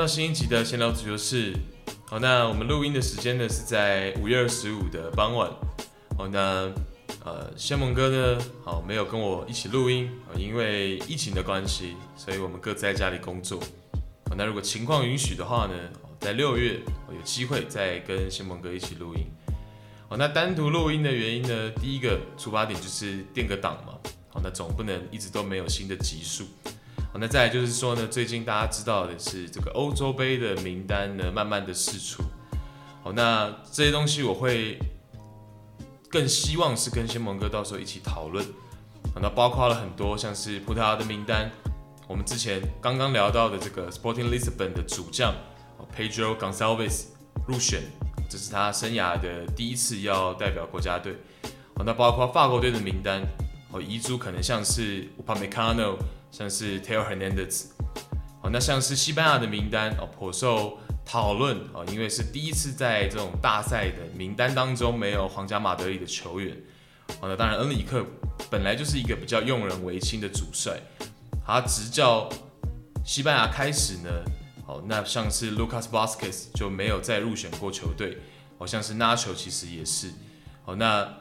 到新一集的闲聊足球室。好，那我们录音的时间呢是在五月二十五的傍晚。好，那呃，先蒙哥呢，好没有跟我一起录音，因为疫情的关系，所以我们各自在家里工作。好，那如果情况允许的话呢，在六月有机会再跟先蒙哥一起录音。好，那单独录音的原因呢，第一个出发点就是垫个档嘛。好，那总不能一直都没有新的集数。好，那再来就是说呢，最近大家知道的是这个欧洲杯的名单呢，慢慢的释出。好，那这些东西我会更希望是跟先蒙哥到时候一起讨论。那包括了很多像是葡萄牙的名单，我们之前刚刚聊到的这个 Sporting Lisbon 的主将 Pedro Gonçalves 入选，这是他生涯的第一次要代表国家队。好，那包括法国队的名单，哦，遗珠可能像是 Upamecano 像是 Theo Hernandez，好，那像是西班牙的名单哦，颇受讨论哦，因为是第一次在这种大赛的名单当中没有皇家马德里的球员。好，那当然恩里克本来就是一个比较用人唯亲的主帅，他执教西班牙开始呢，好，那像是 Lucas Vázquez 就没有再入选过球队，好像是 Nacho 其实也是，好，那。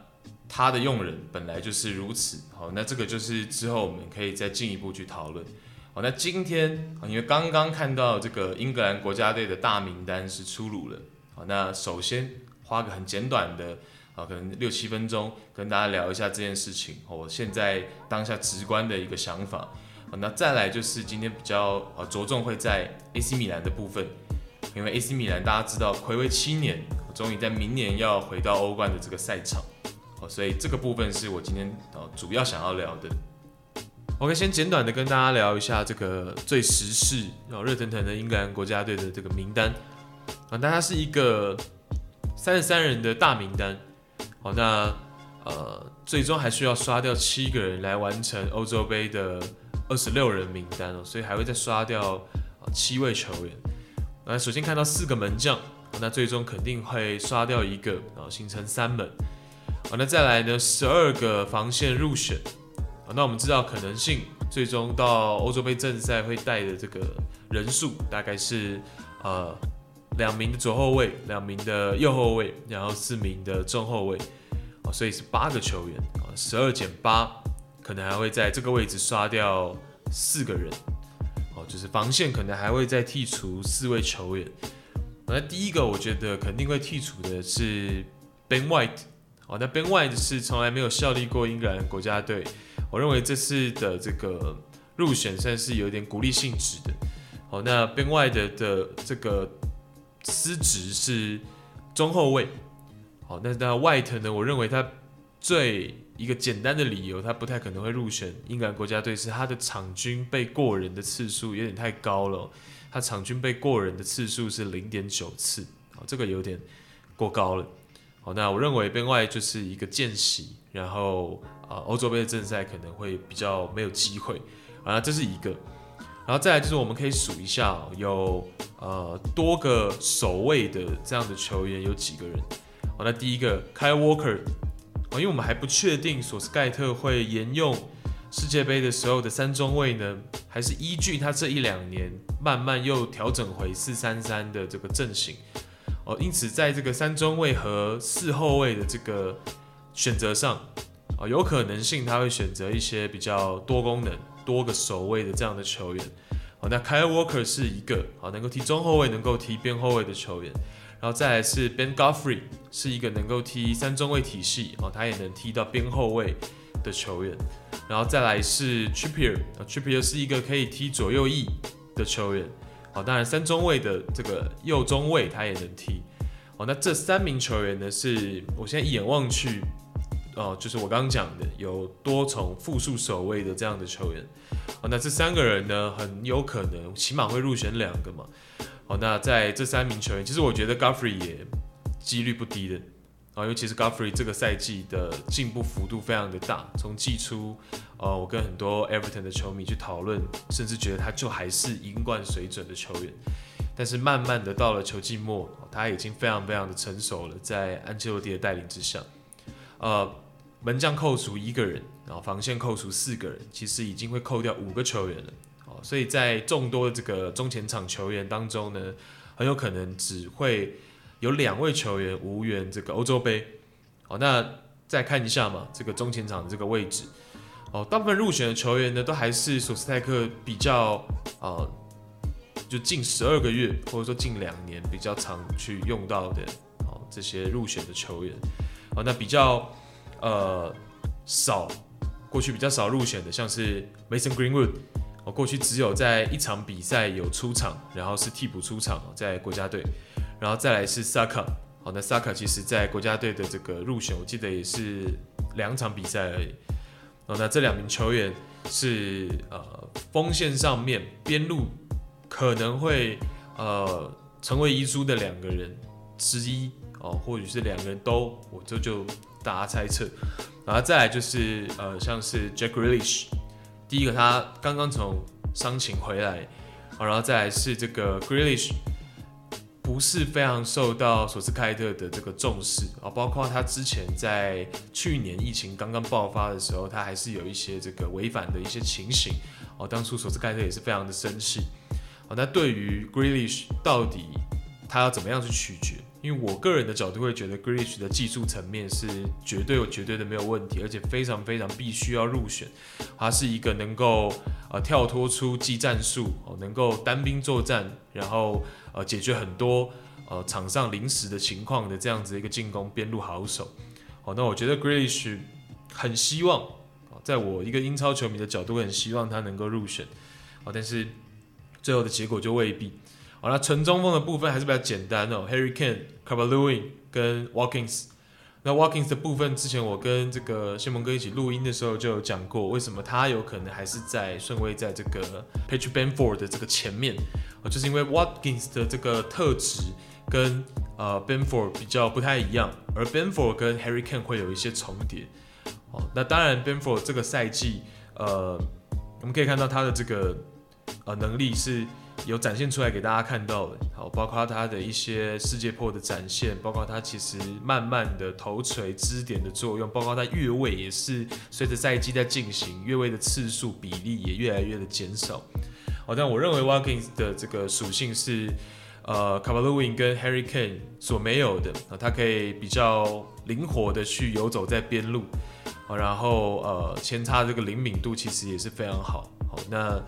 他的用人本来就是如此，好，那这个就是之后我们可以再进一步去讨论。好，那今天因为刚刚看到这个英格兰国家队的大名单是出炉了，好，那首先花个很简短的，啊，可能六七分钟跟大家聊一下这件事情，我现在当下直观的一个想法。好，那再来就是今天比较呃着重会在 AC 米兰的部分，因为 AC 米兰大家知道暌违七年，我终于在明年要回到欧冠的这个赛场。哦所以这个部分是我今天哦主要想要聊的。OK，先简短的跟大家聊一下这个最时事、然后热腾腾的英格兰国家队的这个名单啊，那它是一个三十三人的大名单。好，那呃最终还需要刷掉七个人来完成欧洲杯的二十六人名单哦，所以还会再刷掉七位球员。那首先看到四个门将，那最终肯定会刷掉一个，然后形成三门。好，那再来呢？十二个防线入选。好，那我们知道可能性，最终到欧洲杯正赛会带的这个人数大概是呃两名的左后卫，两名的右后卫，然后四名的中后卫。哦，所以是八个球员。啊，十二减八，可能还会在这个位置刷掉四个人。哦，就是防线可能还会再剔除四位球员。那第一个我觉得肯定会剔除的是 Ben White。哦，那 Ben White 是从来没有效力过英格兰国家队，我认为这次的这个入选算是有点鼓励性质的。好，那 Ben White 的这个司职是中后卫。好，那那 White 呢？我认为他最一个简单的理由，他不太可能会入选英格兰国家队，是他的场均被过人的次数有点太高了。他场均被过人的次数是零点九次，好，这个有点过高了。那我认为 Ben White 就是一个见习，然后啊，欧洲杯的正赛可能会比较没有机会啊，这是一个。然后再来就是我们可以数一下，有呃多个守卫的这样的球员有几个人。好，那第一个 Kyle Walker，啊，因为我们还不确定索斯盖特会沿用世界杯的时候的三中卫呢，还是依据他这一两年慢慢又调整回四三三的这个阵型。哦，因此在这个三中卫和四后卫的这个选择上，哦，有可能性他会选择一些比较多功能、多个守卫的这样的球员。哦，那 Kyle Walker 是一个啊，能够踢中后卫、能够踢边后卫的球员。然后再来是 Ben Goffrey，是一个能够踢三中卫体系，哦，他也能踢到边后卫的球员。然后再来是 Trippier，Trippier 是一个可以踢左右翼的球员。好，当然三中卫的这个右中卫他也能踢。哦，那这三名球员呢，是我现在一眼望去，哦，就是我刚刚讲的有多重复数守卫的这样的球员。哦，那这三个人呢，很有可能起码会入选两个嘛。好，那在这三名球员，其实我觉得 Godfrey 也几率不低的。啊，尤其是 Godfrey 这个赛季的进步幅度非常的大，从季初，呃，我跟很多 Everton 的球迷去讨论，甚至觉得他就还是英冠水准的球员，但是慢慢的到了球季末，他已经非常非常的成熟了，在安切洛蒂的带领之下，呃，门将扣除一个人，然后防线扣除四个人，其实已经会扣掉五个球员了，哦，所以在众多的这个中前场球员当中呢，很有可能只会有两位球员无缘这个欧洲杯。好，那再看一下嘛，这个中前场的这个位置，哦，大部分入选的球员呢，都还是索斯泰克比较呃，就近十二个月或者说近两年比较常去用到的哦，这些入选的球员。哦，那比较呃少，过去比较少入选的，像是 Mason Greenwood，哦，过去只有在一场比赛有出场，然后是替补出场，在国家队，然后再来是 Saka。好，那萨卡其实在国家队的这个入选，我记得也是两场比赛而已。哦，那这两名球员是呃锋线上面边路可能会呃成为遗珠的两个人之一哦，或许是两个人都，我这就，大家猜测。然后再来就是呃像是 Jack Grealish，第一个他刚刚从伤情回来，然后再来是这个 Grealish。不是非常受到索斯盖特的这个重视啊，包括他之前在去年疫情刚刚爆发的时候，他还是有一些这个违反的一些情形哦。当初索斯盖特也是非常的生气哦。那对于 Grealish 到底他要怎么样去取决？因为我个人的角度会觉得 Grealish 的技术层面是绝对有绝对的没有问题，而且非常非常必须要入选。他是一个能够呃跳脱出技战术哦，能够单兵作战，然后。呃，解决很多呃场上临时的情况的这样子一个进攻边路好手，好，那我觉得 g r a i s h 很希望，在我一个英超球迷的角度，很希望他能够入选，好，但是最后的结果就未必。好，那纯中锋的部分还是比较简单哦，Harry Kane、Calvert-Lewin 跟 Watkins。那 Watkins 的部分，之前我跟这个谢蒙哥一起录音的时候就有讲过，为什么他有可能还是在顺位在这个 Patrick Banford 的这个前面。就是因为 Watkins 的这个特质跟呃 Benford 比较不太一样，而 Benford 跟 Harry Kane 会有一些重叠。哦，那当然 Benford 这个赛季，呃，我们可以看到他的这个呃能力是有展现出来给大家看到的。好，包括他的一些世界破的展现，包括他其实慢慢的头锤支点的作用，包括他越位也是随着赛季在进行，越位的次数比例也越来越的减少。好，但我认为 Watkins 的这个属性是，呃，Calvert-Lewin 跟 Harry Kane 所没有的啊，他可以比较灵活的去游走在边路，然后呃，前插这个灵敏度其实也是非常好。好，那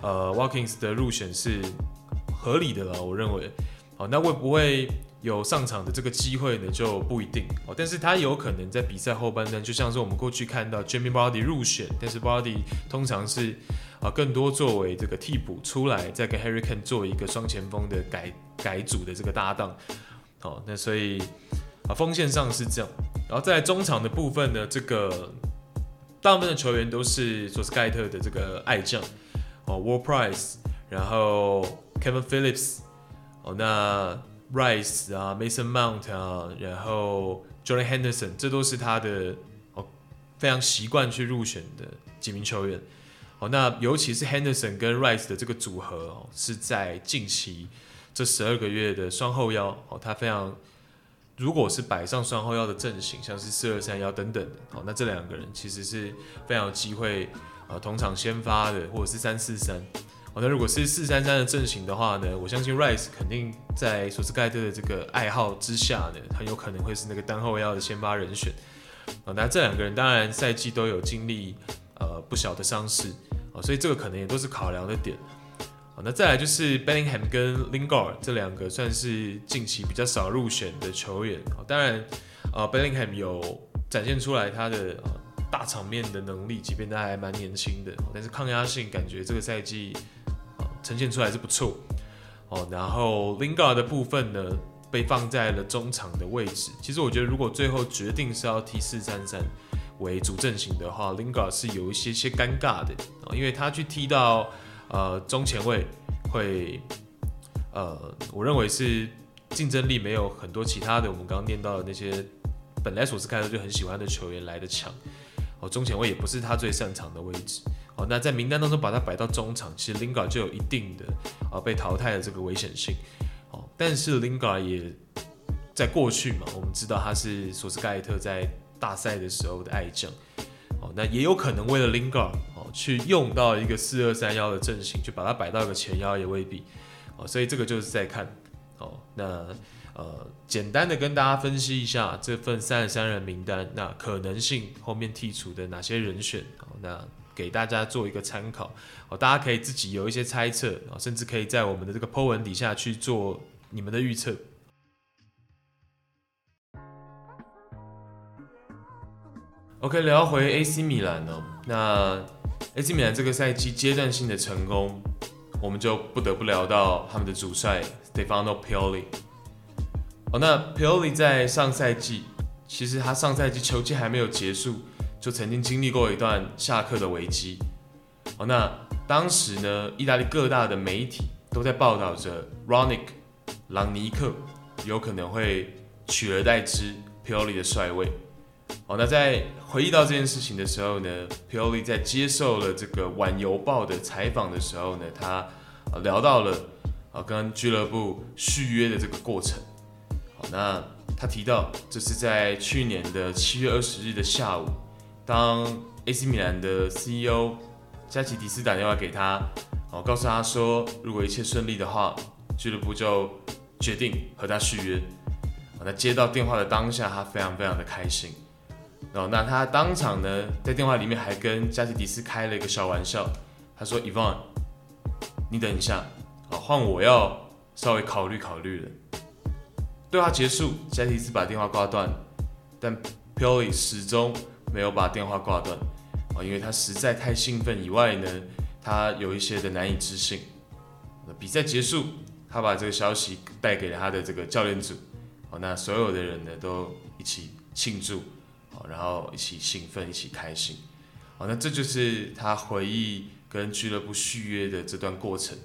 呃，Watkins 的入选是合理的了，我认为。好，那会不会有上场的这个机会呢？就不一定。哦，但是他有可能在比赛后半段，就像是我们过去看到 Jamie Body 入选，但是 Body 通常是。啊，更多作为这个替补出来，再跟 Harry Kane 做一个双前锋的改改组的这个搭档。好，那所以啊，锋线上是这样。然后在中场的部分呢，这个大部分的球员都是索斯盖特的这个爱将哦，War Price，然后 Kevin Phillips，哦，那 Rice 啊，Mason Mount 啊，然后 Jordan Henderson，这都是他的哦非常习惯去入选的几名球员。那尤其是 Henderson 跟 Rice 的这个组合哦，是在近期这十二个月的双后腰哦，他非常，如果是摆上双后腰的阵型，像是四二三幺等等的哦，那这两个人其实是非常有机会啊同场先发的，或者是三四三哦，那如果是四三三的阵型的话呢，我相信 Rice 肯定在索斯盖特的这个爱好之下呢，很有可能会是那个单后腰的先发人选哦，那这两个人当然赛季都有经历。呃，不小的伤势啊，所以这个可能也都是考量的点。好，那再来就是 Bellingham 跟 Lingard 这两个算是近期比较少入选的球员。当然，呃，Bellingham 有展现出来他的呃大场面的能力，即便他还蛮年轻的，但是抗压性感觉这个赛季呃呈现出来是不错。哦，然后 Lingard 的部分呢，被放在了中场的位置。其实我觉得，如果最后决定是要踢四三三。为主阵型的话，Lingard 是有一些些尴尬的啊，因为他去踢到呃中前卫会呃，我认为是竞争力没有很多其他的我们刚刚念到的那些本来索斯盖特就很喜欢的球员来的强哦，中前卫也不是他最擅长的位置哦，那在名单当中把他摆到中场，其实 Lingard 就有一定的啊被淘汰的这个危险性哦，但是 Lingard 也在过去嘛，我们知道他是索斯盖特在大赛的时候的爱将，哦，那也有可能为了 Lingard 哦去用到一个四二三幺的阵型，去把它摆到一个前腰也未必哦，所以这个就是在看哦。那呃，简单的跟大家分析一下这份三十三人名单，那可能性后面剔除的哪些人选哦，那给大家做一个参考哦，大家可以自己有一些猜测啊，甚至可以在我们的这个 po 文底下去做你们的预测。OK，聊回 AC 米兰哦，那 AC 米兰这个赛季阶段性的成功，我们就不得不聊到他们的主帅 Stefano Pioli。哦，那 Pioli 在上赛季，其实他上赛季球季还没有结束，就曾经经历过一段下课的危机。哦，那当时呢，意大利各大的媒体都在报道着 Ronick 朗尼克有可能会取而代之 Pioli 的帅位。哦，那在回忆到这件事情的时候呢，Pioli 在接受了这个《晚邮报》的采访的时候呢，他聊到了啊跟俱乐部续约的这个过程。好，那他提到这是在去年的七月二十日的下午，当 AC 米兰的 CEO 加奇迪斯打电话给他，哦，告诉他说，如果一切顺利的话，俱乐部就决定和他续约。啊那接到电话的当下，他非常非常的开心。哦，那他当场呢，在电话里面还跟加西迪斯开了一个小玩笑，他说：“Ivan，你等一下，好，换我要稍微考虑考虑了。”对话结束，加西迪斯把电话挂断，但 Pioli 始终没有把电话挂断，啊，因为他实在太兴奋，以外呢，他有一些的难以置信。比赛结束，他把这个消息带给了他的这个教练组，哦，那所有的人呢都一起庆祝。然后一起兴奋，一起开心，好，那这就是他回忆跟俱乐部续约的这段过程，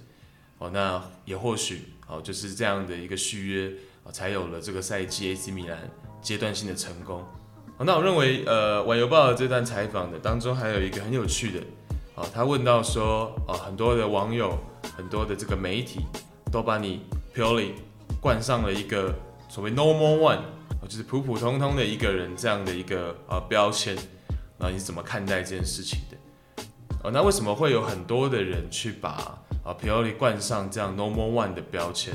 哦，那也或许哦就是这样的一个续约，才有了这个赛季 AC 米兰阶段性的成功。哦，那我认为呃，晚邮报的这段采访的当中还有一个很有趣的，啊，他问到说，啊，很多的网友，很多的这个媒体都把你 Pioli 冠上了一个所谓 Normal One。就是普普通通的一个人这样的一个呃标签，那你怎么看待这件事情的？哦，那为什么会有很多的人去把啊皮奥利冠上这样 normal one 的标签？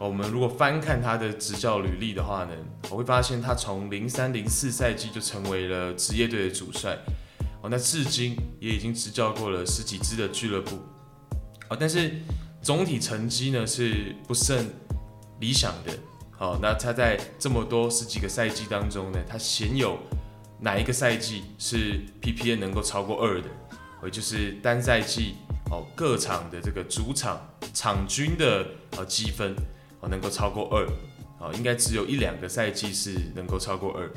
我们如果翻看他的执教履历的话呢，我会发现他从零三零四赛季就成为了职业队的主帅，哦，那至今也已经执教过了十几支的俱乐部，哦，但是总体成绩呢是不甚理想的。哦，那他在这么多十几个赛季当中呢，他鲜有哪一个赛季是 PPA 能够超过二的？也就是单赛季哦各场的这个主场场均的呃积分哦能够超过二，哦应该只有一两个赛季是能够超过二，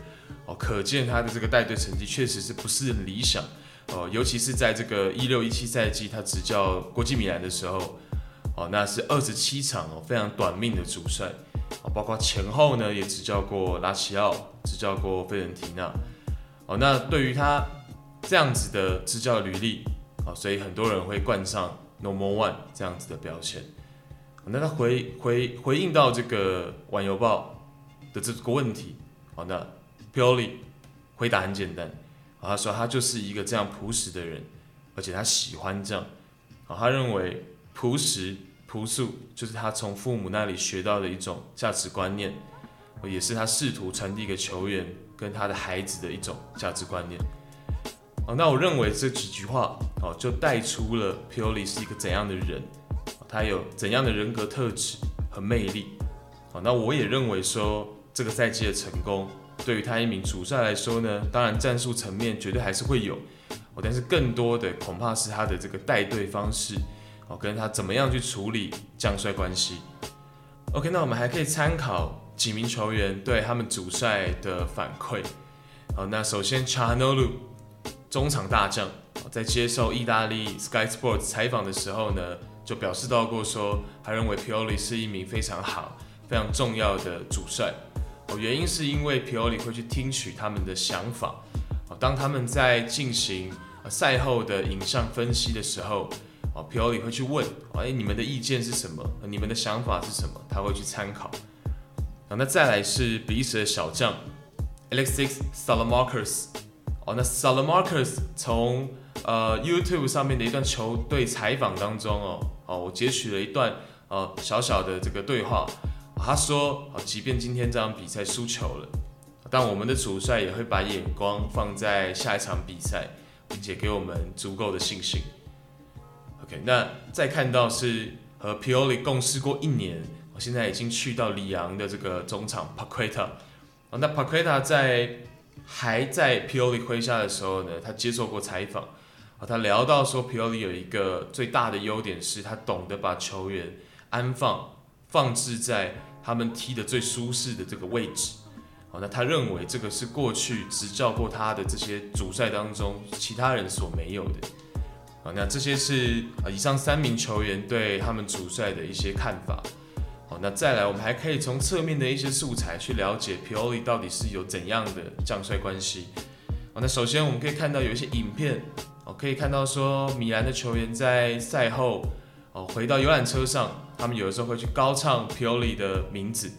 哦可见他的这个带队成绩确实是不是很理想哦，尤其是在这个一六一七赛季他执教国际米兰的时候，哦那是二十七场哦非常短命的主帅。啊包括前后呢，也执教过拉齐奥，执教过费伦提纳。哦，那对于他这样子的执教履历，啊，所以很多人会冠上 Normal One 这样子的标签。那他回回回应到这个晚邮报的这个问题，哦，那 Pioli 回答很简单，啊他说他就是一个这样朴实的人，而且他喜欢这样，啊，他认为朴实。朴素就是他从父母那里学到的一种价值观念，也是他试图传递给球员跟他的孩子的一种价值观念。哦，那我认为这几句话哦，就带出了 Pioli 是一个怎样的人，他有怎样的人格特质和魅力。哦，那我也认为说这个赛季的成功，对于他一名主帅来说呢，当然战术层面绝对还是会有，哦，但是更多的恐怕是他的这个带队方式。哦，跟他怎么样去处理将帅关系？OK，那我们还可以参考几名球员对他们主帅的反馈。好，那首先 Calhanoglu 中场大将，在接受意大利 Sky Sports 采访的时候呢，就表示到过说，他认为 Pioli 是一名非常好、非常重要的主帅。哦，原因是因为 Pioli 会去听取他们的想法。哦，当他们在进行赛后的影像分析的时候。啊，Pioli 会去问，哎，你们的意见是什么？你们的想法是什么？他会去参考。啊那再来是比利时的小将 Alexis s a l a m a r k e r s。哦，那 s a l a m a r k e r s 从呃 YouTube 上面的一段球队采访当中哦，哦，我截取了一段呃小小的这个对话。他说：“啊，即便今天这场比赛输球了，但我们的主帅也会把眼光放在下一场比赛，并且给我们足够的信心。” OK，那再看到是和 Pioli 共事过一年，我现在已经去到里昂的这个中场 Paqueta。那 Paqueta 在还在 Pioli 麾下的时候呢，他接受过采访，啊，他聊到说 Pioli 有一个最大的优点是他懂得把球员安放放置在。他们踢的最舒适的这个位置，好，那他认为这个是过去执教过他的这些主帅当中其他人所没有的，好，那这些是啊以上三名球员对他们主帅的一些看法，好，那再来我们还可以从侧面的一些素材去了解 Pioli 到底是有怎样的将帅关系，好，那首先我们可以看到有一些影片，哦，可以看到说米兰的球员在赛后。哦，回到游览车上，他们有的时候会去高唱 Pioli 的名字。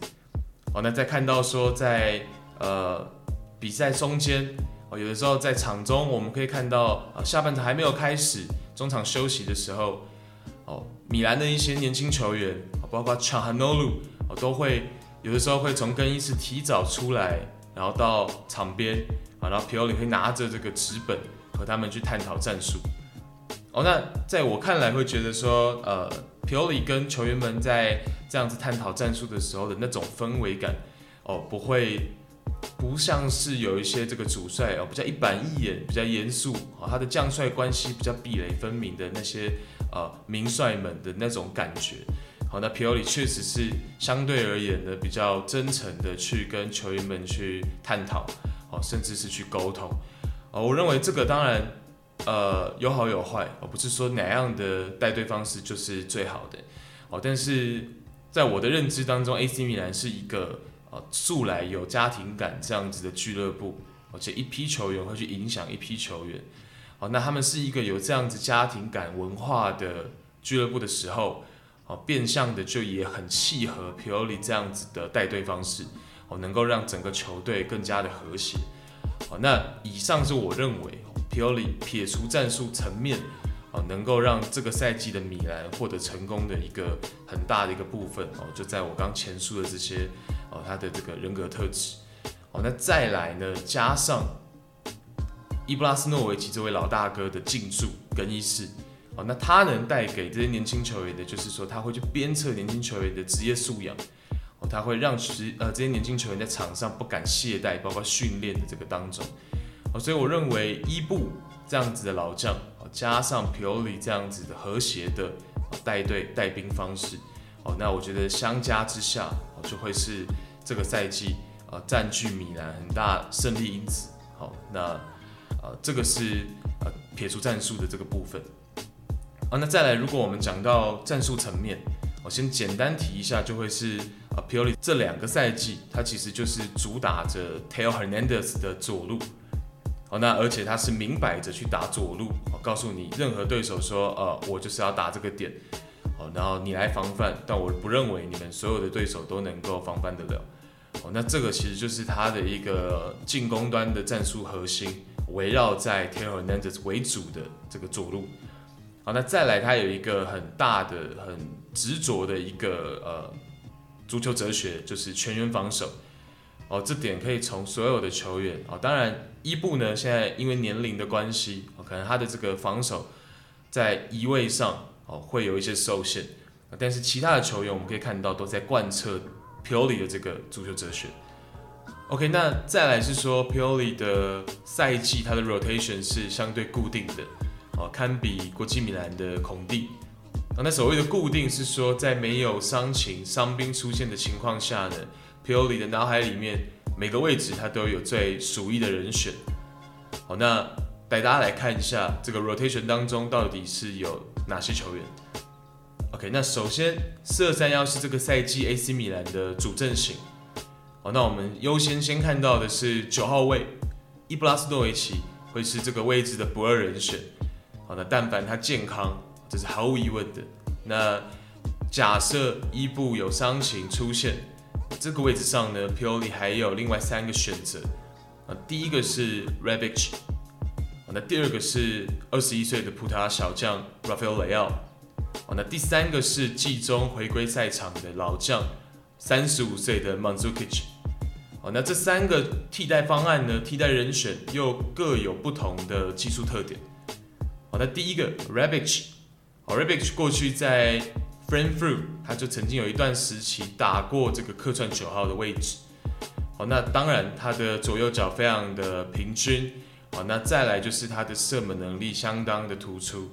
哦，那再看到说在呃比赛中间，哦，有的时候在场中我们可以看到啊，下半场还没有开始，中场休息的时候，哦，米兰的一些年轻球员，包括 c h a h a n o l u 哦，都会有的时候会从更衣室提早出来，然后到场边啊，然后 Pioli 会拿着这个纸本和他们去探讨战术。哦，那在我看来会觉得说，呃，皮奥利跟球员们在这样子探讨战术的时候的那种氛围感，哦，不会不像是有一些这个主帅哦比较一板一眼、比较严肃，哦，他的将帅关系比较壁垒分明的那些呃名帅们的那种感觉。好，那皮奥里确实是相对而言呢比较真诚的去跟球员们去探讨，哦，甚至是去沟通。哦，我认为这个当然。呃，有好有坏，而不是说哪样的带队方式就是最好的哦。但是在我的认知当中，AC 米兰是一个素来有家庭感这样子的俱乐部，而且一批球员会去影响一批球员。哦，那他们是一个有这样子家庭感文化的俱乐部的时候，哦，变相的就也很契合 Pioli 这样子的带队方式，哦，能够让整个球队更加的和谐。哦，那以上是我认为。Pioli 撇除战术层面，哦，能够让这个赛季的米兰获得成功的一个很大的一个部分哦，就在我刚前述的这些他的这个人格特质。哦，那再来呢，加上伊布拉斯诺维奇这位老大哥的进驻更衣室。哦，那他能带给这些年轻球员的，就是说他会去鞭策年轻球员的职业素养。哦，他会让其呃这些年轻球员在场上不敢懈怠，包括训练的这个当中。哦所以我认为伊布这样子的老将，加上皮奥里这样子的和谐的带队带兵方式，哦，那我觉得相加之下，就会是这个赛季呃占据米兰很大胜利因子。好，那呃这个是呃撇除战术的这个部分。啊，那再来，如果我们讲到战术层面，我先简单提一下，就会是呃皮奥利这两个赛季，他其实就是主打着 Theo Hernandez 的左路。好，那而且他是明摆着去打左路，告诉你，任何对手说，呃，我就是要打这个点，好，然后你来防范，但我不认为你们所有的对手都能够防范得了。哦，那这个其实就是他的一个进攻端的战术核心，围绕在 Theo Hernandez 为主的这个左路。好，那再来，他有一个很大的、很执着的一个呃足球哲学，就是全员防守。哦，这点可以从所有的球员哦，当然伊布呢，现在因为年龄的关系，哦，可能他的这个防守在移位上哦会有一些受限，但是其他的球员我们可以看到都在贯彻 Pioli 的这个足球哲学。OK，那再来是说 Pioli 的赛季，他的 rotation 是相对固定的，哦，堪比国际米兰的孔蒂。那所谓的固定是说，在没有伤情、伤兵出现的情况下呢，Pioli 的脑海里面，每个位置他都有最属意的人选。好，那带大家来看一下这个 rotation 当中到底是有哪些球员。OK，那首先四二三幺是这个赛季 AC 米兰的主阵型。好，那我们优先先看到的是九号位伊布拉斯诺维奇会是这个位置的不二人选。好的，但凡他健康，这是毫无疑问的。那假设伊布有伤情出现。这个位置上呢，Pioli 还有另外三个选择啊。第一个是 Rabich，那第二个是二十一岁的葡萄牙小将 Rafael Leal。哦，那第三个是季中回归赛场的老将，三十五岁的 Manzukic。哦，那这三个替代方案呢，替代人选又各有不同的技术特点。好，那第一个 r a b i c 哦 r a b i c 过去在 Frankfurt 他就曾经有一段时期打过这个客串九号的位置。好，那当然他的左右脚非常的平均。好，那再来就是他的射门能力相当的突出。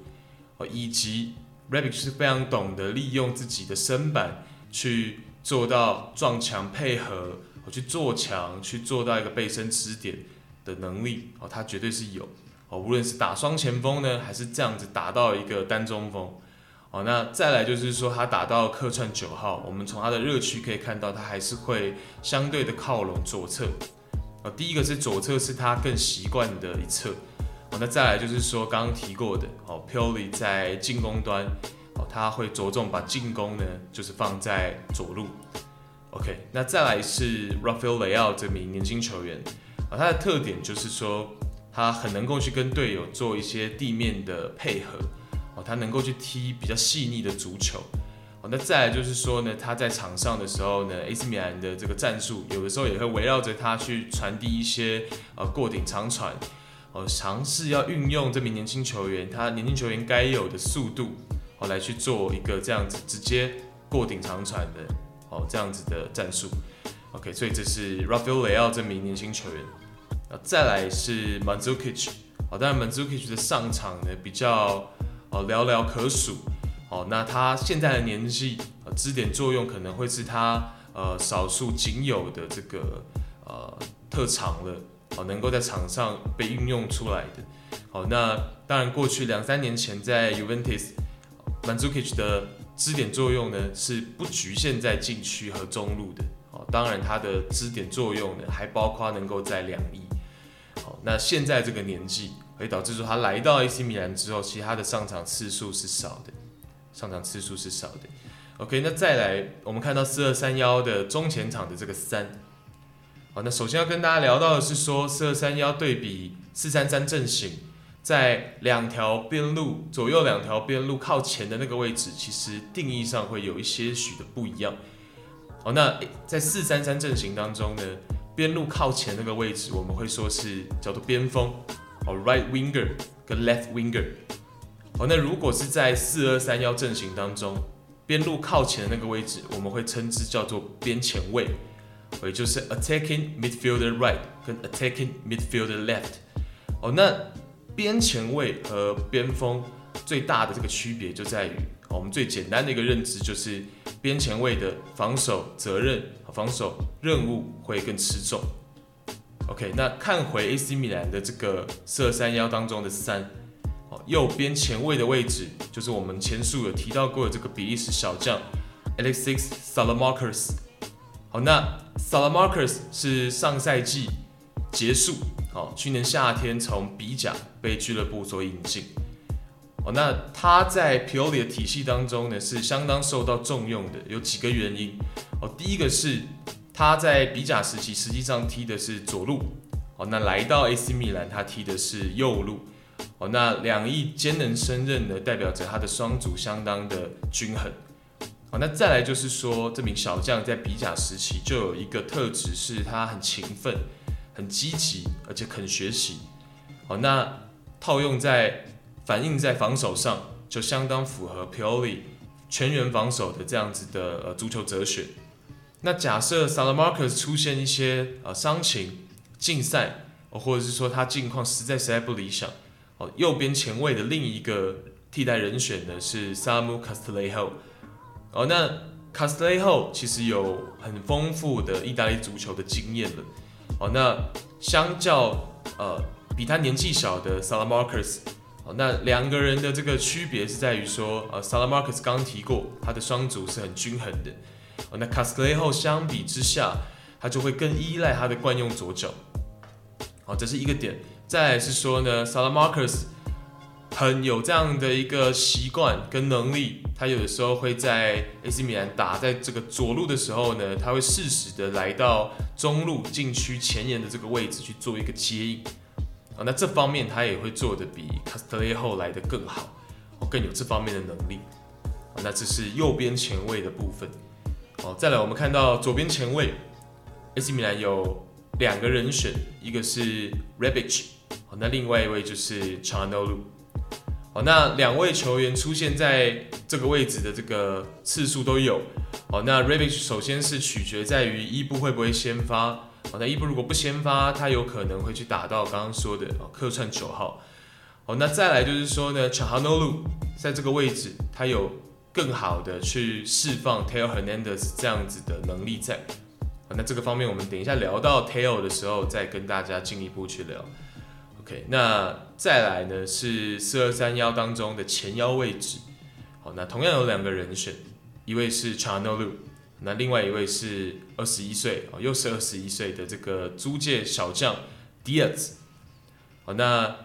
哦，以及 Rebic 是非常懂得利用自己的身板去做到撞墙配合，去做墙，去做到一个背身支点的能力。哦，他绝对是有。哦，无论是打双前锋呢，还是这样子打到一个单中锋。哦，那再来就是说他打到客串九号，我们从他的热区可以看到，他还是会相对的靠拢左侧。哦，第一个是左侧是他更习惯的一侧。哦，那再来就是说刚刚提过的，哦，Pioli 在进攻端，哦，他会着重把进攻呢，就是放在左路。OK，那再来是 Rafael Leao 这名年轻球员，啊，他的特点就是说。他很能够去跟队友做一些地面的配合，哦，他能够去踢比较细腻的足球，哦，那再来就是说呢，他在场上的时候呢，AC 米兰的这个战术有的时候也会围绕着他去传递一些呃过顶长传，哦，尝试要运用这名年轻球员他年轻球员该有的速度，哦，来去做一个这样子直接过顶长传的，哦，这样子的战术，OK，所以这是 Rafael Leao 这名年轻球员。再来是 Mandzukic，好，当然 Manzukic 的上场呢比较哦寥寥可数，哦，那他现在的年纪，呃，支点作用可能会是他呃少数仅有的这个呃特长了，哦，能够在场上被运用出来的，好，那当然过去两三年前在 Juventus Manzukic 的支点作用呢是不局限在禁区和中路的，哦，当然他的支点作用呢还包括能够在两翼。好那现在这个年纪会导致说他来到 AC 米兰之后，其实他的上场次数是少的，上场次数是少的。OK，那再来我们看到四二三幺的中前场的这个三，好，那首先要跟大家聊到的是说四二三幺对比四三三阵型，在两条边路左右两条边路靠前的那个位置，其实定义上会有一些许的不一样。好，那在四三三阵型当中呢，边路靠前那个位置，我们会说是叫做边锋，哦，right winger 跟 left winger。好，那如果是在四二三幺阵型当中，边路靠前的那个位置，我们会称之叫做边前卫，也就是 attacking midfielder right 跟 attacking midfielder left。哦，那边前卫和边锋最大的这个区别就在于，我们最简单的一个认知就是边前卫的防守责任和。防守任务会更吃重。OK，那看回 AC 米兰的这个四二三幺当中的三，哦，右边前卫的位置就是我们前述有提到过的这个比利时小将 Alexis Saelemaekers。好，那 Saelemaekers 是上赛季结束，好，去年夏天从比甲被俱乐部所引进。哦，那他在 Pioli 的体系当中呢，是相当受到重用的，有几个原因。哦，第一个是他在比甲时期实际上踢的是左路，哦，那来到 AC 米兰他踢的是右路，哦，那两翼兼能胜任呢，代表着他的双足相当的均衡。那再来就是说，这名小将在比甲时期就有一个特质，是他很勤奋、很积极，而且肯学习。哦，那套用在反映在防守上，就相当符合 Pioli 全员防守的这样子的呃足球哲学。那假设 Saelemaekers 出现一些呃伤情、禁赛，或者是说他近况实在实在不理想，哦，右边前卫的另一个替代人选呢是 Samu Castillejo。哦，那 Castillejo 其实有很丰富的意大利足球的经验了。哦，那相较呃比他年纪小的 Saelemaekers。哦，那两个人的这个区别是在于说，呃，Saelemaekers 刚提过，他的双足是很均衡的。哦，那 Castillejo 相比之下，他就会更依赖他的惯用左脚。哦，这是一个点。再来是说呢，Saelemaekers 很有这样的一个习惯跟能力，他有的时候会在 AC 米兰打在这个左路的时候呢，他会适时的来到中路禁区前沿的这个位置去做一个接应。啊，那这方面他也会做得比 Castillejo 来得更好，哦，更有这方面的能力。啊，那这是右边前卫的部分。哦，再来我们看到左边前卫，AC 米兰有两个人选，一个是 Rebic，哦，那另外一位就是 Calhanoglu。哦，那两位球员出现在这个位置的这个次数都有。哦，那 Rebic 首先是取决在于伊布会不会先发。好，那伊布如果不先发，他有可能会去打到刚刚说的，客串九号。好，那再来就是说呢 c h a h a n o l u 在这个位置，他有更好的去释放 Theo Hernandez 这样子的能力在。好，那这个方面我们等一下聊到 Theo 的时候，再跟大家进一步去聊。OK，那再来呢是四二三幺当中的前腰位置。好，那同样有两个人选，一位是 c h a n o l u 那另外一位是二十一岁哦，又是二十一岁的这个租借小将 Diaz。好，那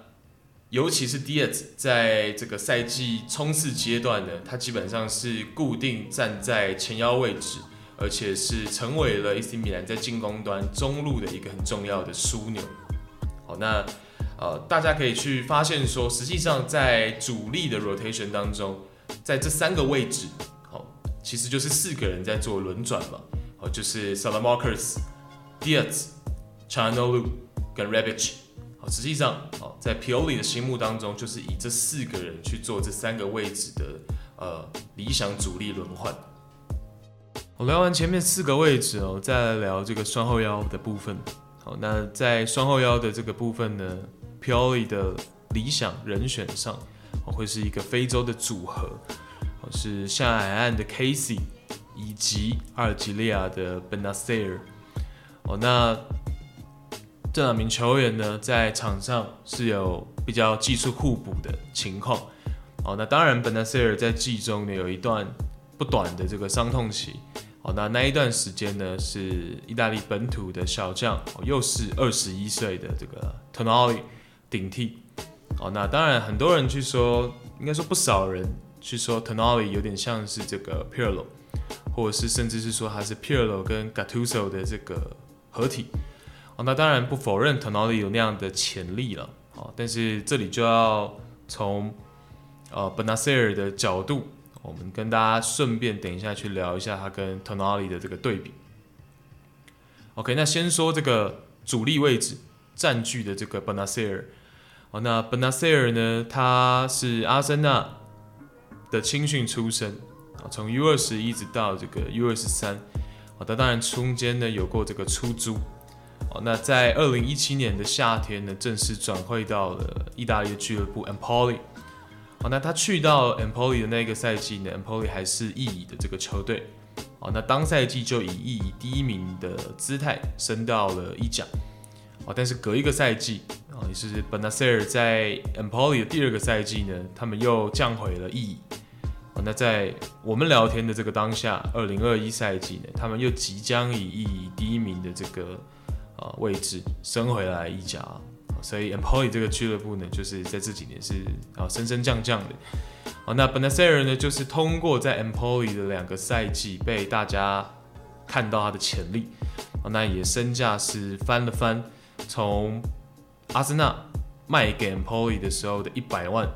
尤其是 Diaz 在这个赛季冲刺阶段呢，他基本上是固定站在前腰位置，而且是成为了 AC 米兰在进攻端中路的一个很重要的枢纽。好，那呃，大家可以去发现说，实际上在主力的 rotation 当中，在这三个位置。好其实就是四个人在做轮转嘛，哦，就是 Salamakers、Diaz、Chanolu 跟 Rebic，好，实际上，哦，在 Pioli 的心目当中，就是以这四个人去做这三个位置的呃理想主力轮换。我聊完前面四个位置哦，再来聊这个双后腰的部分。好，那在双后腰的这个部分呢，Pioli 的理想人选上，会是一个非洲的组合。是下海岸的 Casey 以及阿尔及利亚的 Benacer 哦，那这两名球员呢，在场上是有比较技术互补的情况。哦，那当然，Benacer 在季中呢有一段不短的这个伤痛期。哦，那那一段时间呢，是意大利本土的小将，又是二十一岁的这个 Tonali 顶替。哦，那当然很多人去说，应该说不少人。去说 Tonali 有点像是这个 Pirlo，或者是甚至是说他是 Pirlo 跟 Gattuso 的这个合体。哦，那当然不否认 Tonali 有那样的潜力了。哦，但是这里就要从呃 Bennacer 的角度，我们跟大家顺便等一下去聊一下他跟 Tonali 的这个对比。OK，那先说这个主力位置占据的这个 Bennacer。哦，那 Bennacer 呢，他是阿森纳的青训出身。啊，从 U 二十一直到这个 U 二十三，啊，他当然中间呢有过这个出租，哦，那在二零一七年的夏天呢，正式转会到了意大利的俱乐部 Empoli，好，那他去到 Empoli 的那个赛季呢，Empoli 还是意乙的这个球队，哦，那当赛季就以意乙第一名的姿态升到了意甲，但是隔一个赛季，啊，也是 Bennacer 在 Empoli 的第二个赛季呢，他们又降回了意乙。那在我们聊天的这个当下，二零二一赛季呢，他们又即将以意乙第一名的这个啊位置升回来意甲，所以 Empoli 这个俱乐部呢，就是在这几年是啊升升降降的。好，那 Bennacer 呢，就是通过在 Empoli 的两个赛季被大家看到他的潜力，那也身价是翻了翻，从阿森纳卖给 Empoli 的时候的一百万。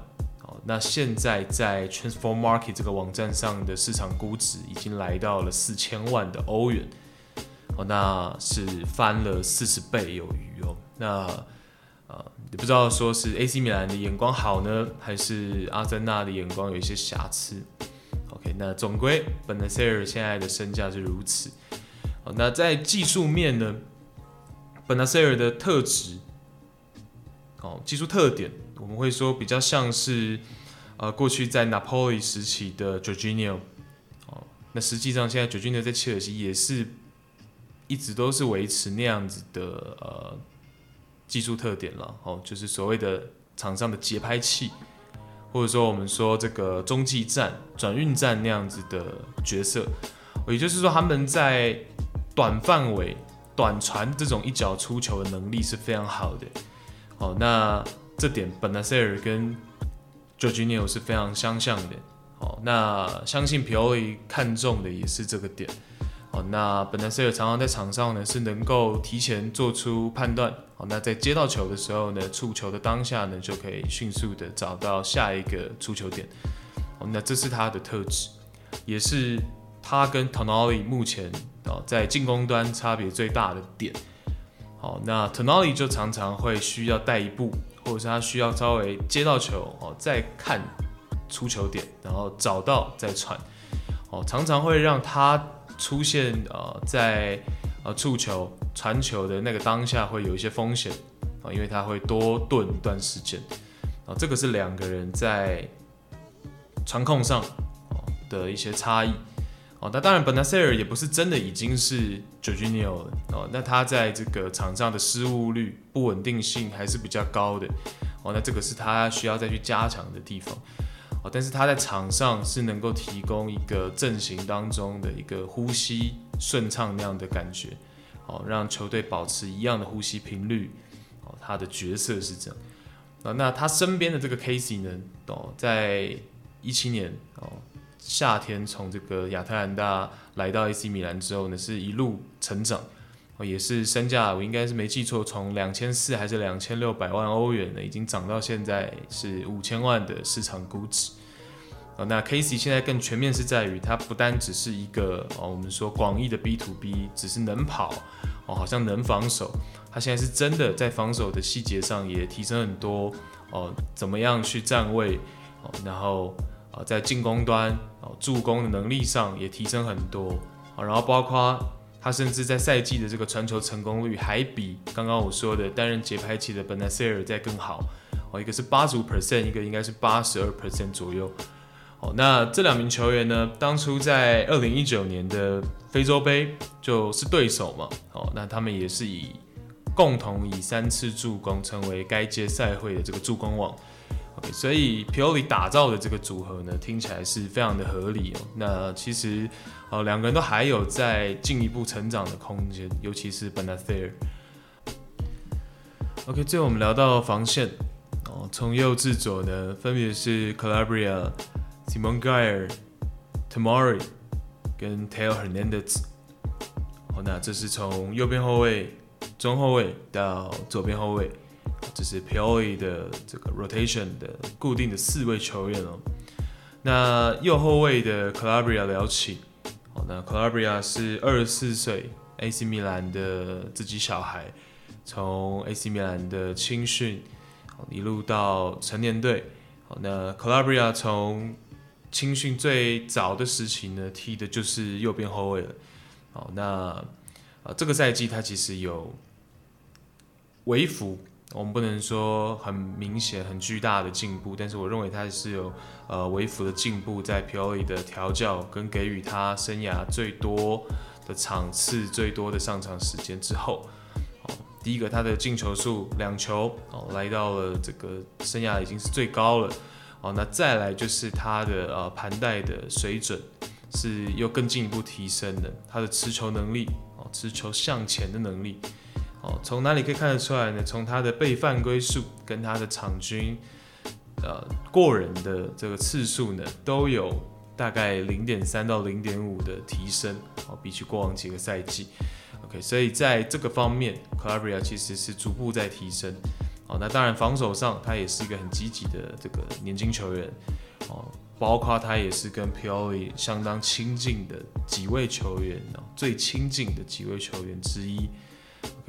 那现在在 Transfer Market 这个网站上的市场估值已经来到了四千万的欧元，哦，那是翻了四十倍有余哦。那呃，也不知道说是 AC 米兰的眼光好呢，还是阿森纳的眼光有一些瑕疵。OK，那总归 Bennacer 现在的身价是如此。哦，那在技术面呢，Bennacer 的特质，哦，技术特点。我们会说比较像是，呃，过去在拿坡里时期的 Jorginho，哦，那实际上现在 Jorginho 在切尔西也是一直都是维持那样子的呃技术特点了，哦，就是所谓的场上的节拍器，或者说我们说这个中继站、转运站那样子的角色，也就是说他们在短范围、短传这种一脚出球的能力是非常好的，哦，那。这点 Bennacer 跟 Jorginho 是非常相像的，哦，那相信 Pioli 看中的也是这个点，哦，那本纳塞尔常常在场上呢是能够提前做出判断。哦，那在接到球的时候呢，触球的当下呢就可以迅速的找到下一个出球点。哦，那这是他的特质，也是他跟 Tonali 目前哦在进攻端差别最大的点。好，那 Tonali 就常常会需要带一步，或者是他需要稍微接到球哦再看出球点，然后找到再传。哦，常常会让他。出现呃，在呃触球传球的那个当下会有一些风险啊，因为他会多顿一段时间啊，这个是两个人在传控上的一些差异哦。那当然，本纳塞尔也不是真的已经是 Jorginho 了哦，那他在这个场上的失误率不稳定性还是比较高的哦，那这个是他需要再去加强的地方哦。但是他在场上是能够提供一个阵型当中的一个呼吸顺畅那样的感觉，哦，让球队保持一样的呼吸频率，哦，他的角色是这样。那他身边的这个 Casey 呢，哦，在一七年哦夏天从这个亚特兰大来到 AC 米兰之后呢，是一路成长，也是身价我应该是没记错，从两千四还是两千六百万欧元呢，已经涨到现在是五千万的市场估值。哦，那 Casey 现在更全面是在于，他不单只是一个哦，我们说广义的 B to B，只是能跑哦，好像能防守。他现在是真的在防守的细节上也提升很多哦，怎么样去站位哦，然后啊，在进攻端哦，助攻的能力上也提升很多啊，然后包括他甚至在赛季的这个传球成功率还比刚刚我说的担任节拍器的 Bennacer 再更好哦，一个是八十五 percent，一个应该是八十二 percent 左右。哦那这两名球员呢，当初在二零一九年的非洲杯就是对手嘛。哦，那他们也是以共同以三次助攻成为该届赛会的这个助攻王。OK，所以皮奥利打造的这个组合呢，听起来是非常的合理哦。那其实哦，两个人都还有在进一步成长的空间，尤其是 Bennacer。OK，最后我们聊到防线哦，从右至左呢，分别是 Calabria。Simon Kjær、Tomori 跟 Theo Hernandez，好，那这是从右边后卫、中后卫到左边后卫，这是 Pioli 的这个 rotation 的固定的四位球员哦。那右后卫的 Calabria 聊起，好，那 Calabria 是二十四岁，AC 米兰的自己小孩，从 AC 米兰的青训，一路到成年队，好，那 Calabria 从青训最早的时期呢，踢的就是右边后卫了。好，那啊，这个赛季他其实有微幅，我们不能说很明显、很巨大的进步，但是我认为他是有呃微幅的进步，在皮奥利的调教跟给予他生涯最多的场次、最多的上场时间之后，好，第一个他的进球数两球，哦，来到了这个生涯已经是最高了。哦，那再来就是他的呃盘带的水准是又更进一步提升的，他的持球能力哦，持球向前的能力哦，从哪里可以看得出来呢？从他的被犯规数跟他的场均呃过人的这个次数呢，都有大概零点三到零点五的提升哦，比起过往几个赛季。OK，所以在这个方面，Calabria 其实是逐步在提升。哦，那当然，防守上他也是一个很积极的这个年轻球员，哦，包括他也是跟 Pioli 相当亲近的几位球员，哦，最亲近的几位球员之一。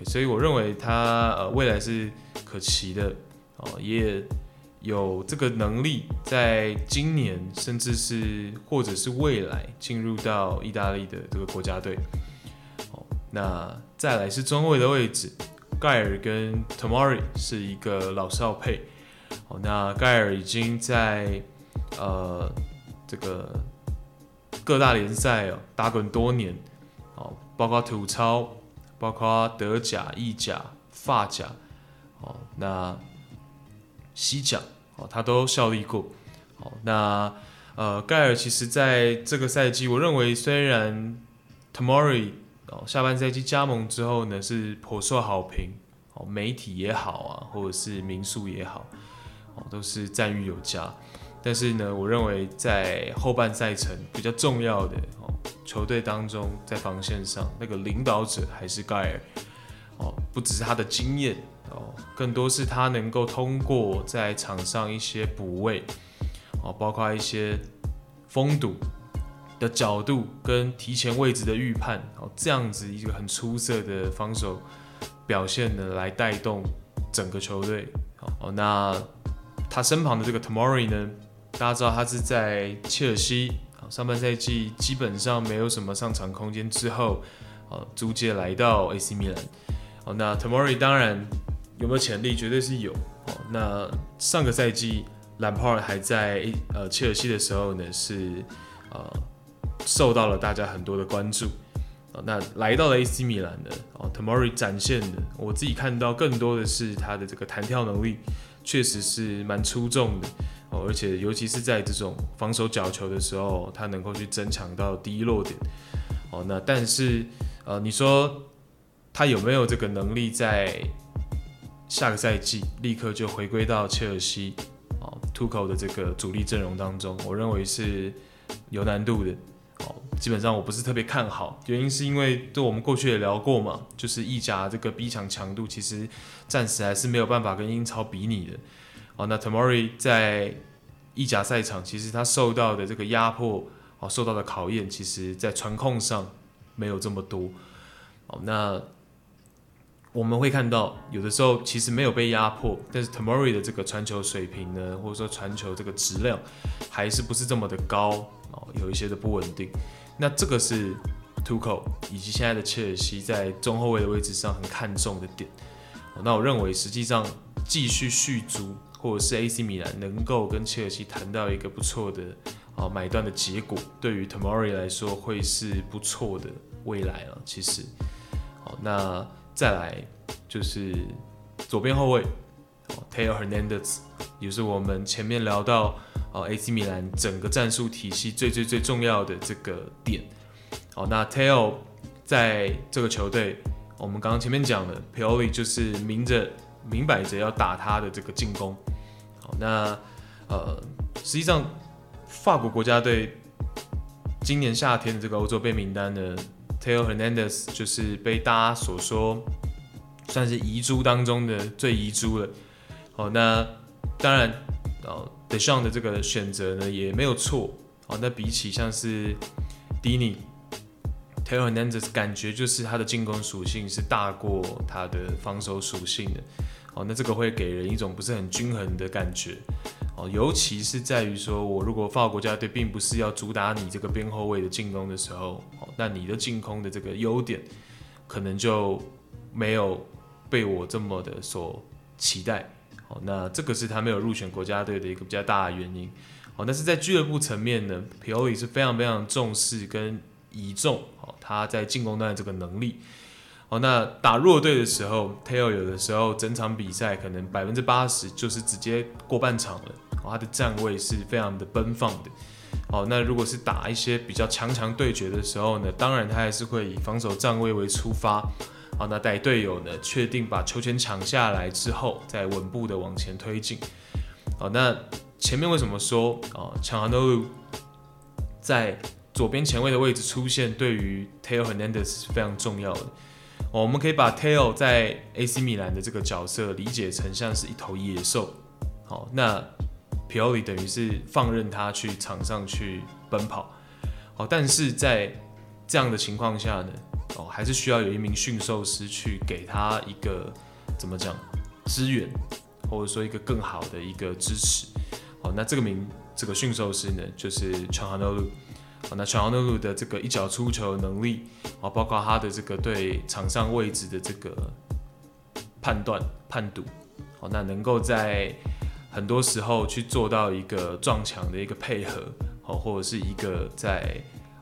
所以我认为他呃未来是可期的，哦，也有这个能力在今年甚至是或者是未来进入到意大利的这个国家队。哦，那再来是中卫的位置。盖尔跟 Tomori 是一个老少配，哦，那盖尔已经在呃这个各大联赛哦打滚多年，哦，包括土超，包括德甲、意甲、法甲，哦，那西甲，哦，他都效力过，哦，那呃盖尔其实在这个赛季，我认为虽然 Tomori 下半赛季加盟之后呢，是颇受好评，哦，媒体也好啊，或者是名宿也好，哦，都是赞誉有加。但是呢，我认为在后半赛程比较重要的哦，球队当中在防线上那个领导者还是盖尔哦，不只是他的经验哦，更多是他能够通过在场上一些补位哦，包括一些封堵的角度跟提前位置的预判哦，这样子一个很出色的防守表现呢，来带动整个球队哦。那他身旁的这个 Tomori 呢，大家知道他是在切尔西。上半赛季基本上没有什么上场空间，之后，呃，租借来到 AC 米兰。哦，那 Tomori 当然有没有潜力，绝对是有。哦，那上个赛季 Lampard 还在呃切尔西的时候呢，是呃受到了大家很多的关注。哦，那来到了 AC 米兰的哦，Tomori 展现的，我自己看到更多的是他的这个弹跳能力，确实是蛮出众的。而且，尤其是在这种防守角球的时候，他能够去增强到第一落点。哦，那但是，呃，你说他有没有这个能力在下个赛季立刻就回归到切尔西哦 t u c o 的这个主力阵容当中？我认为是有难度的。哦，基本上我不是特别看好，原因是因为对我们过去也聊过嘛，就是意甲这个逼抢强度，其实暂时还是没有办法跟英超比拟的。哦，那 Tomori 在意甲赛场，其实他受到的这个压迫，哦，受到的考验，其实在传控上没有这么多。哦，那我们会看到，有的时候其实没有被压迫，但是 Tomori 的这个传球水平呢，或者说传球这个质量，还是不是这么的高，哦，有一些的不稳定。那这个是 t u c o 以及现在的切尔西在中后卫的位置上很看重的点。那我认为实际上继续续租。或者是 AC 米兰能够跟切尔西谈到一个不错的啊买断的结果，对于 Tomori 来说会是不错的未来了。其实，好，那再来就是左边后卫，Theo Hernandez，也是我们前面聊到哦 AC 米兰整个战术体系最最最重要的这个点。好，那 Theo 在这个球队，我们刚刚前面讲了，Pioli 就是明着明摆着要打他的这个进攻。那呃，实际上，法国国家队今年夏天的这个欧洲杯名单呢，Theo Hernandez 就是被大家所说算是遗珠当中的最遗珠了。哦，那当然，哦，Deschamps 的这个选择呢也没有错。哦，那比起像是 Digne，Theo Hernandez 感觉就是他的进攻属性是大过他的防守属性的。哦，那这个会给人一种不是很均衡的感觉，哦，尤其是在于说，我如果法国国家队并不是要主打你这个边后卫的进攻的时候，哦，那你的进攻的这个优点，可能就没有被我这么的所期待，哦，那这个是他没有入选国家队的一个比较大的原因，哦，但是在俱乐部层面呢，Pioli 是非常非常重视跟倚重，哦，他在进攻端的这个能力。哦，那打弱队的时候，Theo 有的时候整场比赛可能百分之八十就是直接过半场了。哦，他的站位是非常的奔放的。哦，那如果是打一些比较强强对决的时候呢，当然他还是会以防守站位为出发。好，那带队友呢确定把球权抢下来之后，再稳步的往前推进。好，那前面为什么说哦，强悍路在左边前卫的位置出现，对于 Taylor Hernandez 是非常重要的。我们可以把 Theo 在 AC 米兰的这个角色理解成像是一头野兽，好，那 Pioli 等于是放任他去场上去奔跑，好，但是在这样的情况下呢，哦，还是需要有一名驯兽师去给他一个怎么讲支援，或者说一个更好的一个支持，好，那这个名这个驯兽师呢，就是 Calhanoglu 那乔纳鲁的这个一脚出球能力，啊，包括他的这个对场上位置的这个判断、判读，好，那能够在很多时候去做到一个撞墙的一个配合，好，或者是一个在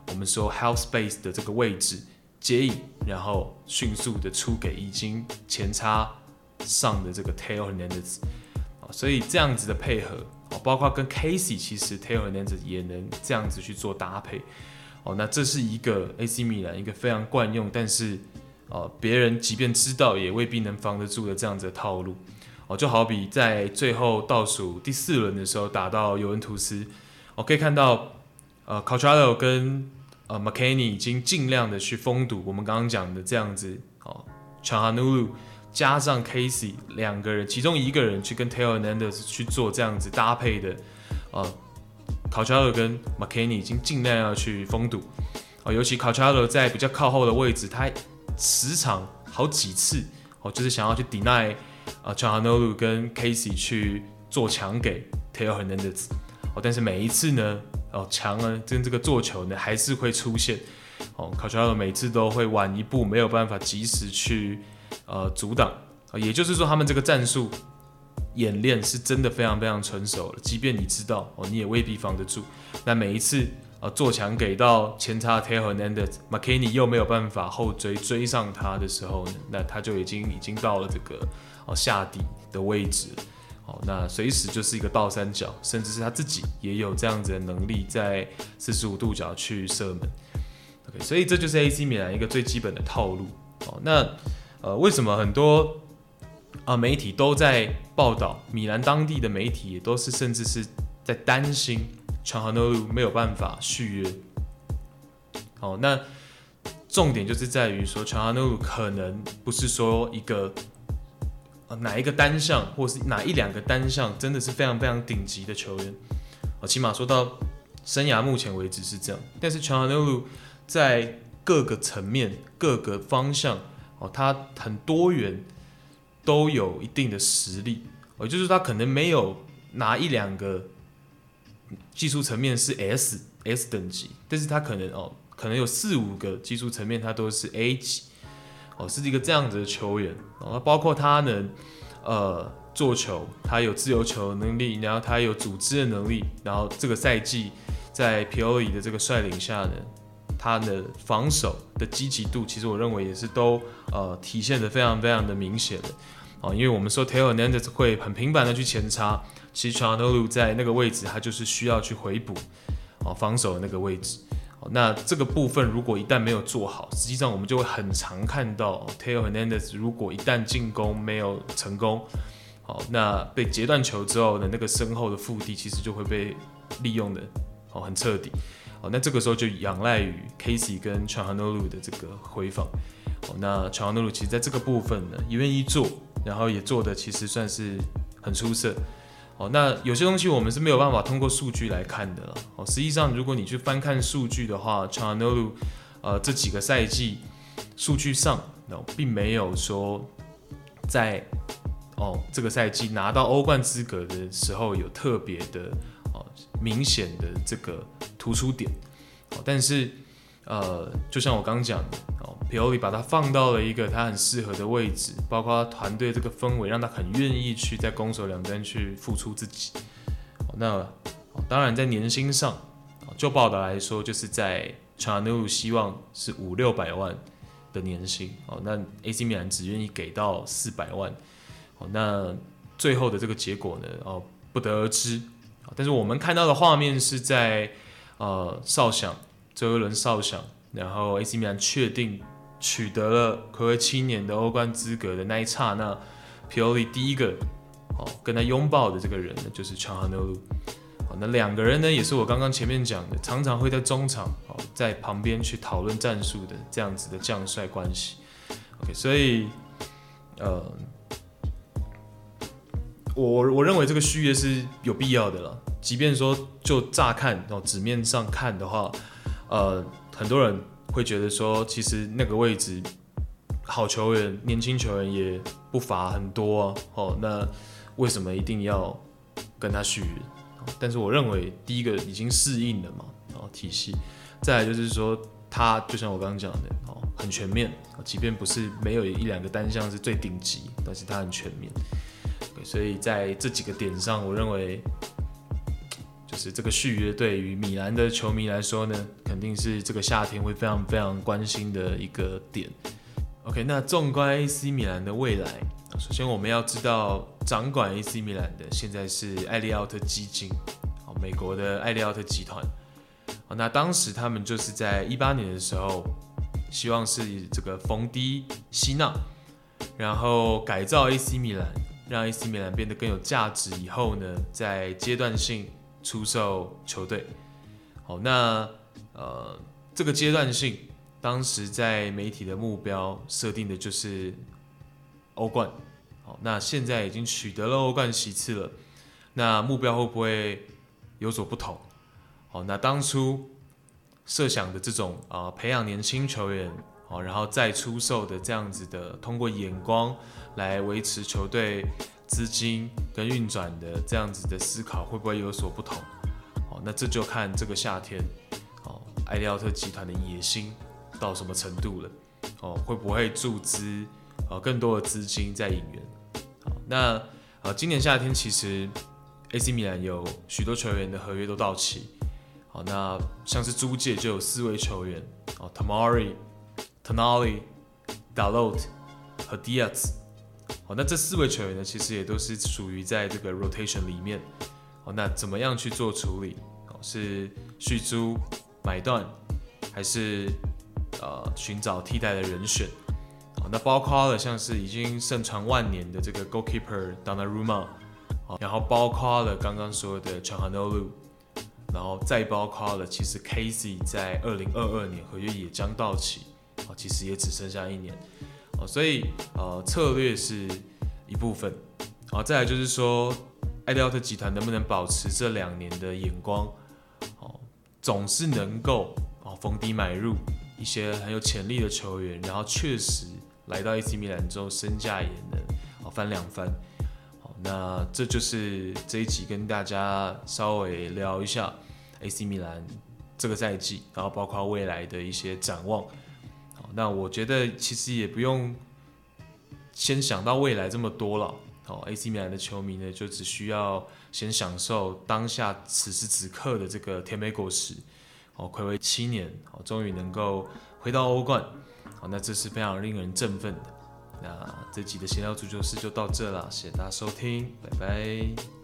我们说 half space 的这个位置接应，然后迅速的出给已经前插上的这个 Theo Hernandez，所以这样子的配合。哦包括跟 Casey 其实 t a y l o r n a n d e 也能这样子去做搭配，哦，那这是一个 AC 米兰一个非常惯用，但是哦，别人即便知道也未必能防得住的这样子的套路，哦，就好比在最后倒数第四轮的时候打到尤文图斯，我可以看到呃 Cuadrado 跟呃 McKennie 已经尽量的去封堵我们刚刚讲的这样子哦 Calhanoglu 加上 Casey 两个人，其中一个人去跟 Taylor Hernandez 去做这样子搭配的，呃 Calciaro 跟 McKenny 已经尽量要去封堵，哦，尤其 Calciaro 在比较靠后的位置，他时常好几次哦，就是想要去 deny 啊 Calhanoglu 跟 Casey 去做抢给 Taylor Hernandez，哦，但是每一次呢，哦，强呢跟这个做球呢还是会出现，哦，Calciaro 每次都会晚一步，没有办法及时去呃阻挡啊，也就是说他们这个战术。演练是真的非常非常成熟了，即便你知道哦，你也未必防得住。那每一次呃做墙给到前插 Theo Hernandez，McKennie 又没有办法后追追上他的时候呢，那他就已经已经到了这个哦下底的位置。哦，那随时就是一个倒三角，甚至是他自己也有这样子的能力，在四十五度角去射门。OK，所以这就是 AC 米兰一个最基本的套路。哦，那呃为什么很多？啊，媒体都在报道，米兰当地的媒体也都是，甚至是在担心 Calhanoglu 没有办法续约。好，那重点就是在于说 Calhanoglu 可能不是说一个哪一个单项，或是哪一两个单项，真的是非常非常顶级的球员。啊，起码说到生涯目前为止是这样。但是 Calhanoglu 在各个层面、各个方向，哦，他很多元。都有一定的实力，也就是他可能没有拿一两个技术层面是 S S 等级，但是他可能哦，可能有四五个技术层面他都是 A 级，哦，是一个这样子的球员，哦，包括他能呃做球，他有自由球的能力，然后他有组织的能力，然后这个赛季在皮奥利的这个率领下呢。他的防守的积极度，其实我认为也是都呃体现得非常非常的明显的哦，因为我们说 Taylor Hernandez 会很频繁的去前插，其实 c h a n l u 在那个位置，他就是需要去回补哦防守的那个位置，那这个部分如果一旦没有做好，实际上我们就会很常看到 Taylor Hernandez 如果一旦进攻没有成功，哦，那被截断球之后的，那个身后的腹地其实就会被利用的哦很彻底。哦，那这个时候就仰赖于 Casey 跟 Calhanoglu 的这个回访。哦，那 Calhanoglu 其实在这个部分呢，也愿意做，然后也做的其实算是很出色。哦，那有些东西我们是没有办法通过数据来看的。哦，实际上如果你去翻看数据的话，Calhanoglu 呃这几个赛季数据上，哦，并没有说在哦这个赛季拿到欧冠资格的时候有特别的。明显的这个突出点，但是，呃，就像我刚讲的，哦，皮奥利把他放到了一个他很适合的位置，包括团队这个氛围，让他很愿意去在攻守两端去付出自己。那当然在年薪上，就报道来说，就是在 Calhanoglu 希望是五六百万的年薪，哦，那 AC 米兰只愿意给到四百万，哦，那最后的这个结果呢，哦，不得而知。但是我们看到的画面是在，呃，哨响，周杰伦哨响，然后 AC 米兰确定取得了暌违七年的欧冠资格的那一刹那，皮奥利第一个哦跟他拥抱的这个人呢，就是 Calhanoglu。好，那两个人呢，也是我刚刚前面讲的，常常会在中场哦在旁边去讨论战术的这样子的将帅关系。OK，所以，呃。我我认为这个续约是有必要的了，即便说就乍看哦纸面上看的话，呃，很多人会觉得说，其实那个位置好球员、年轻球员也不乏很多啊，哦，那为什么一定要跟他续约？但是我认为第一个已经适应了嘛，哦体系，再来就是说他就像我刚刚讲的哦，很全面，即便不是没有一两个单项是最顶级，但是他很全面。所以在这几个点上，我认为就是这个续约对于米兰的球迷来说呢，肯定是这个夏天会非常非常关心的一个点。OK，那纵观 AC 米兰的未来，首先我们要知道掌管 AC 米兰的现在是艾利奥特基金，美国的艾利奥特集团。那当时他们就是在一八年的时候，希望是这个逢低吸纳，然后改造 AC 米兰。让 AC 米兰变得更有价值以后呢，在阶段性出售球队。好，那呃这个阶段性，当时在媒体的目标设定的就是欧冠。好，那现在已经取得了欧冠席次了，那目标会不会有所不同？好，那当初设想的这种啊、培养年轻球员，好，然后再出售的这样子的，通过眼光来维持球队资金跟运转的这样子的思考，会不会有所不同？好，那这就看这个夏天，哦，艾利奥特集团的野心到什么程度了？哦，会不会注资？呃，更多的资金在引援。好，那呃，今年夏天其实 AC 米兰有许多球员的合约都到期。好，那像是租借就有四位球员，哦，Tomori、Tonali、Dalot 和 Diaz。那这四位球员呢，其实也都是属于在这个 rotation 里面。好，那怎么样去做处理？哦，是续租、买断，还是呃寻找替代的人选？那包括了像是已经盛传万年的这个 goalkeeper Donnarumma，然后包括了刚刚说的 Calhanoglu，然后再包括了其实 Kessie 在二零二二年合约也将到期，啊，其实也只剩下一年，所以呃策略是一部分，啊，再来就是说艾利奥特集团能不能保持这两年的眼光，哦，总是能够哦逢低买入一些很有潜力的球员，然后确实。来到 AC 米兰之后，身价也能哦翻两番。好，那这就是这一集跟大家稍微聊一下 AC 米兰这个赛季，然后包括未来的一些展望。那我觉得其实也不用先想到未来这么多了。好，AC 米兰的球迷呢，就只需要先享受当下此时此刻的这个甜美果实。哦，暌违七年，好，终于能够回到欧冠。好，那这是非常令人振奋的。那这集的闲聊足球室就到这了，谢谢大家收听，拜拜。